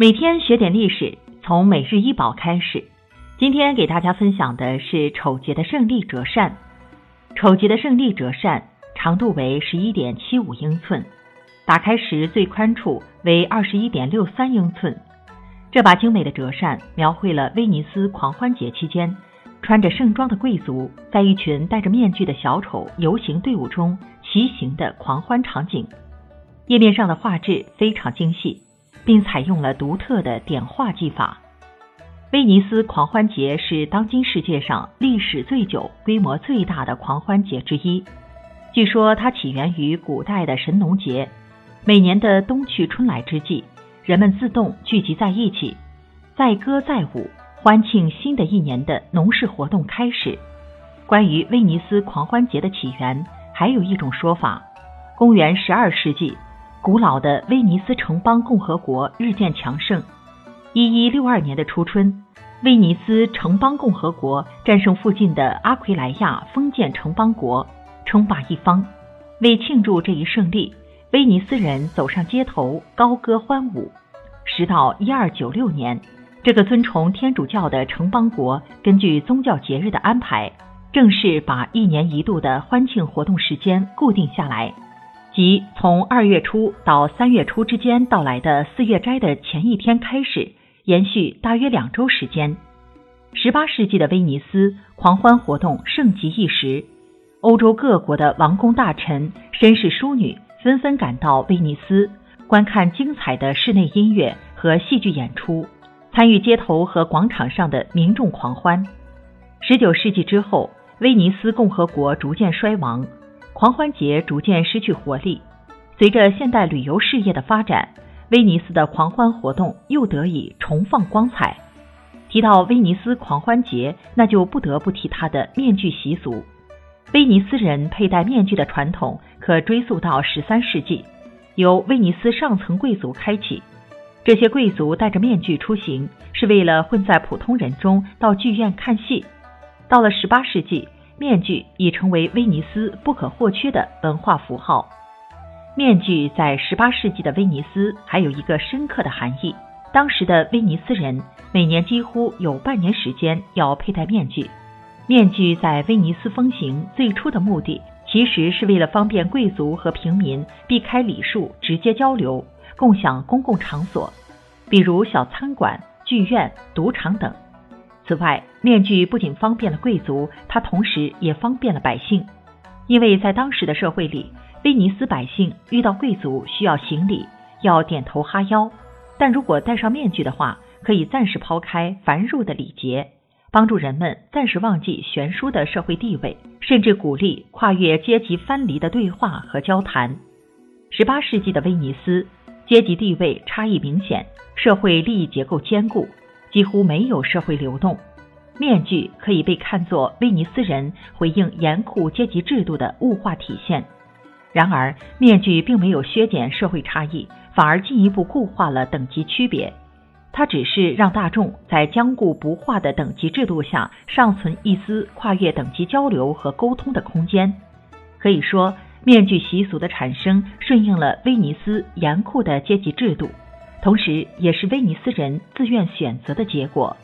每天学点历史，从每日一宝开始。今天给大家分享的是丑节的胜利折扇。丑节的胜利折扇长度为十一点七五英寸，打开时最宽处为二十一点六三英寸。这把精美的折扇描绘了威尼斯狂欢节期间，穿着盛装的贵族在一群戴着面具的小丑游行队伍中骑行的狂欢场景。页面上的画质非常精细。并采用了独特的点画技法。威尼斯狂欢节是当今世界上历史最久、规模最大的狂欢节之一。据说它起源于古代的神农节，每年的冬去春来之际，人们自动聚集在一起，载歌载舞，欢庆新的一年的农事活动开始。关于威尼斯狂欢节的起源，还有一种说法：公元十二世纪。古老的威尼斯城邦共和国日渐强盛。一一六二年的初春，威尼斯城邦共和国战胜附近的阿奎莱亚封建城邦国，称霸一方。为庆祝这一胜利，威尼斯人走上街头，高歌欢舞。时到一二九六年，这个尊崇天主教的城邦国根据宗教节日的安排，正式把一年一度的欢庆活动时间固定下来。即从二月初到三月初之间到来的四月斋的前一天开始，延续大约两周时间。十八世纪的威尼斯狂欢活动盛极一时，欧洲各国的王公大臣、绅士淑女纷纷赶到威尼斯，观看精彩的室内音乐和戏剧演出，参与街头和广场上的民众狂欢。十九世纪之后，威尼斯共和国逐渐衰亡。狂欢节逐渐失去活力，随着现代旅游事业的发展，威尼斯的狂欢活动又得以重放光彩。提到威尼斯狂欢节，那就不得不提它的面具习俗。威尼斯人佩戴面具的传统可追溯到十三世纪，由威尼斯上层贵族开启。这些贵族戴着面具出行，是为了混在普通人中到剧院看戏。到了十八世纪。面具已成为威尼斯不可或缺的文化符号。面具在18世纪的威尼斯还有一个深刻的含义。当时的威尼斯人每年几乎有半年时间要佩戴面具。面具在威尼斯风行最初的目的，其实是为了方便贵族和平民避开礼数，直接交流，共享公共场所，比如小餐馆、剧院、赌场等。此外，面具不仅方便了贵族，它同时也方便了百姓，因为在当时的社会里，威尼斯百姓遇到贵族需要行礼，要点头哈腰，但如果戴上面具的话，可以暂时抛开繁缛的礼节，帮助人们暂时忘记悬殊的社会地位，甚至鼓励跨越阶级藩篱的对话和交谈。十八世纪的威尼斯，阶级地位差异明显，社会利益结构坚固。几乎没有社会流动，面具可以被看作威尼斯人回应严酷阶级制度的物化体现。然而，面具并没有削减社会差异，反而进一步固化了等级区别。它只是让大众在僵固不化的等级制度下尚存一丝跨越等级交流和沟通的空间。可以说，面具习俗的产生顺应了威尼斯严酷的阶级制度。同时，也是威尼斯人自愿选择的结果。